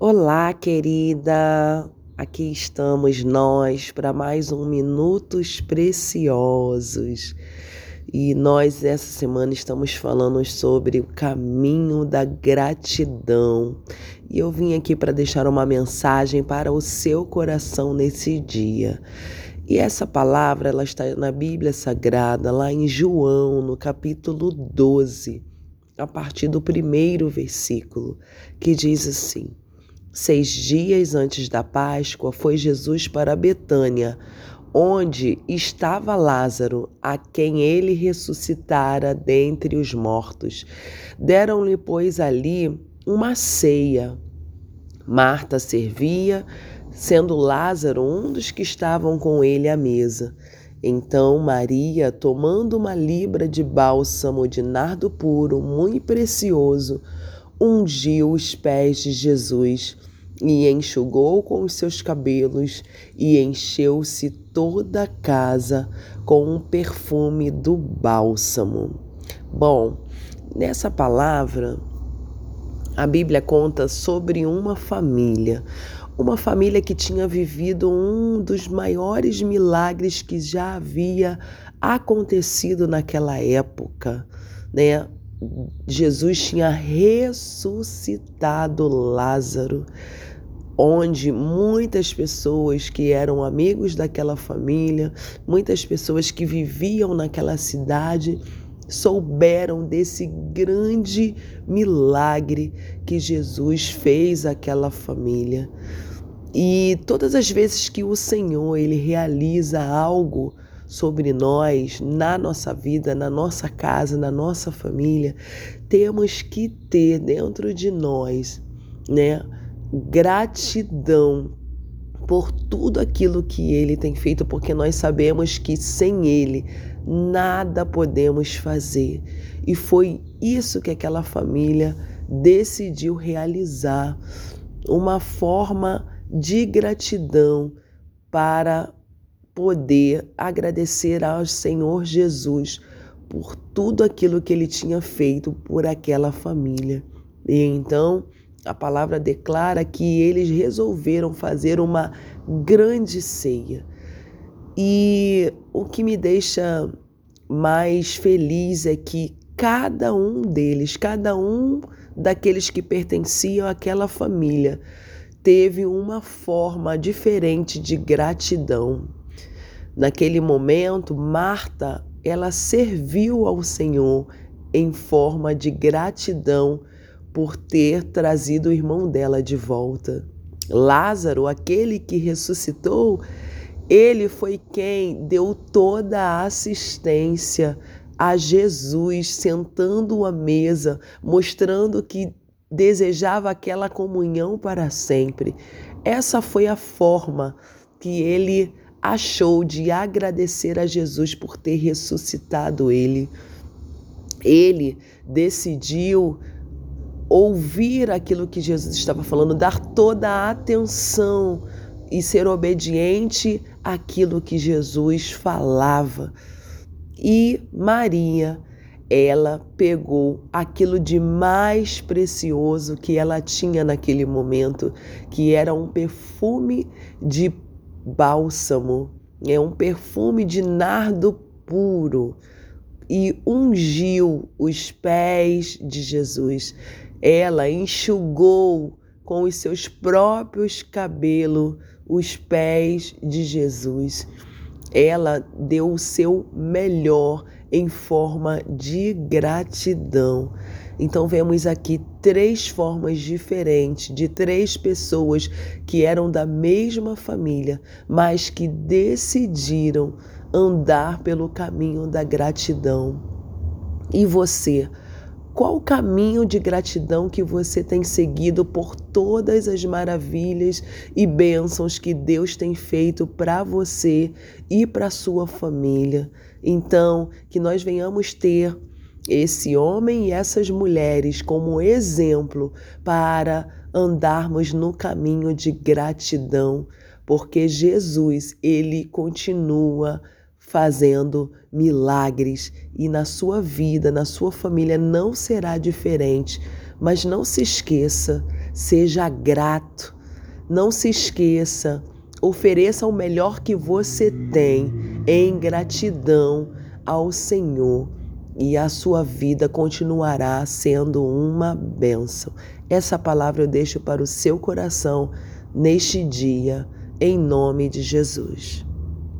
Olá, querida. Aqui estamos nós para mais um Minutos Preciosos. E nós essa semana estamos falando sobre o caminho da gratidão. E eu vim aqui para deixar uma mensagem para o seu coração nesse dia. E essa palavra ela está na Bíblia Sagrada, lá em João, no capítulo 12, a partir do primeiro versículo, que diz assim: Seis dias antes da Páscoa, foi Jesus para Betânia, onde estava Lázaro, a quem ele ressuscitara dentre os mortos. Deram-lhe, pois, ali uma ceia. Marta servia, sendo Lázaro um dos que estavam com ele à mesa. Então Maria, tomando uma libra de bálsamo de nardo puro, muito precioso, ungiu os pés de Jesus e enxugou com os seus cabelos e encheu-se toda a casa com o perfume do bálsamo. Bom, nessa palavra, a Bíblia conta sobre uma família, uma família que tinha vivido um dos maiores milagres que já havia acontecido naquela época, né? Jesus tinha ressuscitado Lázaro, onde muitas pessoas que eram amigos daquela família, muitas pessoas que viviam naquela cidade, souberam desse grande milagre que Jesus fez àquela família. E todas as vezes que o Senhor ele realiza algo sobre nós, na nossa vida, na nossa casa, na nossa família, temos que ter dentro de nós, né, gratidão por tudo aquilo que ele tem feito, porque nós sabemos que sem ele nada podemos fazer. E foi isso que aquela família decidiu realizar, uma forma de gratidão para poder agradecer ao Senhor Jesus por tudo aquilo que ele tinha feito por aquela família. E então a palavra declara que eles resolveram fazer uma grande ceia. E o que me deixa mais feliz é que cada um deles, cada um daqueles que pertenciam àquela família, teve uma forma diferente de gratidão. Naquele momento, Marta, ela serviu ao Senhor em forma de gratidão por ter trazido o irmão dela de volta. Lázaro, aquele que ressuscitou, ele foi quem deu toda a assistência a Jesus, sentando à mesa, mostrando que desejava aquela comunhão para sempre. Essa foi a forma que ele achou de agradecer a Jesus por ter ressuscitado ele. Ele decidiu ouvir aquilo que Jesus estava falando, dar toda a atenção e ser obediente àquilo que Jesus falava. E Maria, ela pegou aquilo de mais precioso que ela tinha naquele momento, que era um perfume de bálsamo, é um perfume de nardo puro e ungiu os pés de Jesus. Ela enxugou com os seus próprios cabelos os pés de Jesus. Ela deu o seu melhor em forma de gratidão. Então vemos aqui três formas diferentes de três pessoas que eram da mesma família, mas que decidiram andar pelo caminho da gratidão. E você? Qual o caminho de gratidão que você tem seguido por todas as maravilhas e bênçãos que Deus tem feito para você e para sua família? Então, que nós venhamos ter esse homem e essas mulheres como exemplo para andarmos no caminho de gratidão, porque Jesus, ele continua fazendo milagres e na sua vida, na sua família não será diferente. Mas não se esqueça Seja grato. Não se esqueça. Ofereça o melhor que você tem em gratidão ao Senhor e a sua vida continuará sendo uma bênção. Essa palavra eu deixo para o seu coração neste dia, em nome de Jesus.